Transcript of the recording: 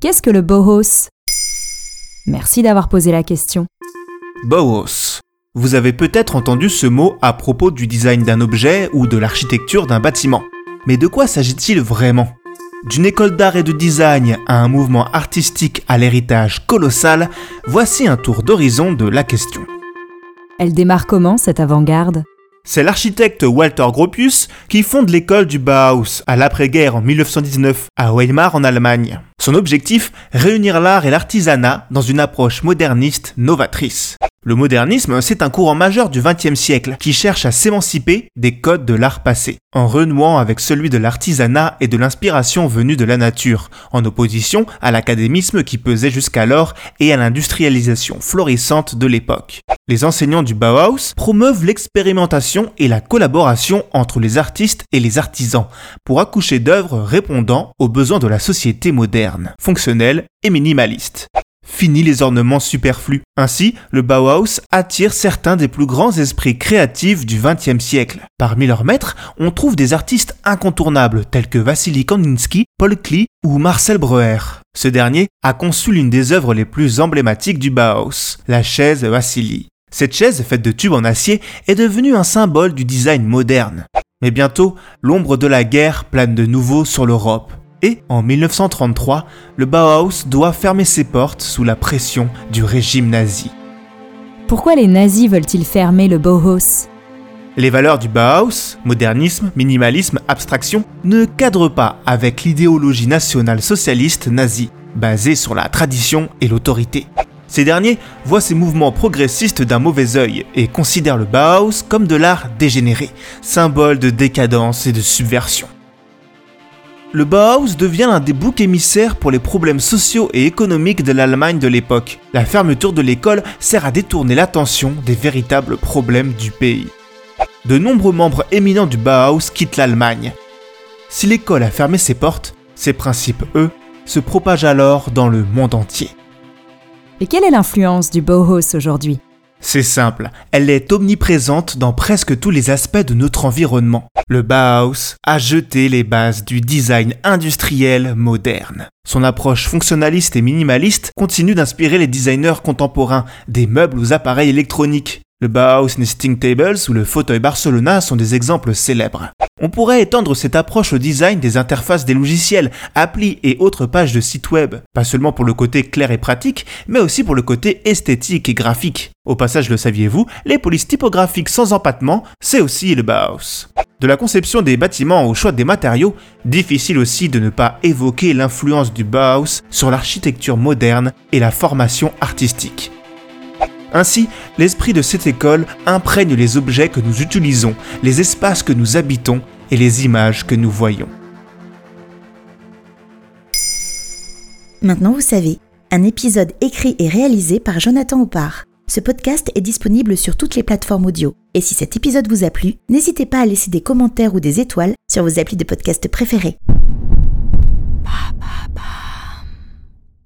Qu'est-ce que le bohos? Merci d'avoir posé la question. Bauhaus. Vous avez peut-être entendu ce mot à propos du design d'un objet ou de l'architecture d'un bâtiment. Mais de quoi s'agit-il vraiment? D'une école d'art et de design à un mouvement artistique à l'héritage colossal, voici un tour d'horizon de la question. Elle démarre comment cette avant-garde? C'est l'architecte Walter Gropius qui fonde l'école du Bauhaus à l'après-guerre en 1919 à Weimar en Allemagne. Son objectif, réunir l'art et l'artisanat dans une approche moderniste novatrice. Le modernisme, c'est un courant majeur du XXe siècle qui cherche à s'émanciper des codes de l'art passé, en renouant avec celui de l'artisanat et de l'inspiration venue de la nature, en opposition à l'académisme qui pesait jusqu'alors et à l'industrialisation florissante de l'époque. Les enseignants du Bauhaus promeuvent l'expérimentation et la collaboration entre les artistes et les artisans pour accoucher d'œuvres répondant aux besoins de la société moderne, fonctionnelle et minimaliste. Fini les ornements superflus. Ainsi, le Bauhaus attire certains des plus grands esprits créatifs du XXe siècle. Parmi leurs maîtres, on trouve des artistes incontournables tels que Vassili Kandinsky, Paul Klee ou Marcel Breuer. Ce dernier a conçu l'une des œuvres les plus emblématiques du Bauhaus, la chaise Vassili. Cette chaise, faite de tubes en acier, est devenue un symbole du design moderne. Mais bientôt, l'ombre de la guerre plane de nouveau sur l'Europe. Et en 1933, le Bauhaus doit fermer ses portes sous la pression du régime nazi. Pourquoi les nazis veulent-ils fermer le Bauhaus? Les valeurs du Bauhaus, modernisme, minimalisme, abstraction, ne cadrent pas avec l'idéologie nationale socialiste nazie, basée sur la tradition et l'autorité. Ces derniers voient ces mouvements progressistes d'un mauvais œil et considèrent le Bauhaus comme de l'art dégénéré, symbole de décadence et de subversion. Le Bauhaus devient l'un des boucs émissaires pour les problèmes sociaux et économiques de l'Allemagne de l'époque. La fermeture de l'école sert à détourner l'attention des véritables problèmes du pays. De nombreux membres éminents du Bauhaus quittent l'Allemagne. Si l'école a fermé ses portes, ses principes, eux, se propagent alors dans le monde entier. Et quelle est l'influence du Bauhaus aujourd'hui? C'est simple, elle est omniprésente dans presque tous les aspects de notre environnement. Le Bauhaus a jeté les bases du design industriel moderne. Son approche fonctionnaliste et minimaliste continue d'inspirer les designers contemporains, des meubles aux appareils électroniques. Le Bauhaus Nesting Tables ou le fauteuil Barcelona sont des exemples célèbres. On pourrait étendre cette approche au design des interfaces des logiciels, applis et autres pages de sites web, pas seulement pour le côté clair et pratique, mais aussi pour le côté esthétique et graphique. Au passage, le saviez-vous, les polices typographiques sans empattement, c'est aussi le Bauhaus. De la conception des bâtiments au choix des matériaux, difficile aussi de ne pas évoquer l'influence du Bauhaus sur l'architecture moderne et la formation artistique. Ainsi, l'esprit de cette école imprègne les objets que nous utilisons, les espaces que nous habitons et les images que nous voyons. Maintenant vous savez, un épisode écrit et réalisé par Jonathan Oppard. Ce podcast est disponible sur toutes les plateformes audio. Et si cet épisode vous a plu, n'hésitez pas à laisser des commentaires ou des étoiles sur vos applis de podcast préférés.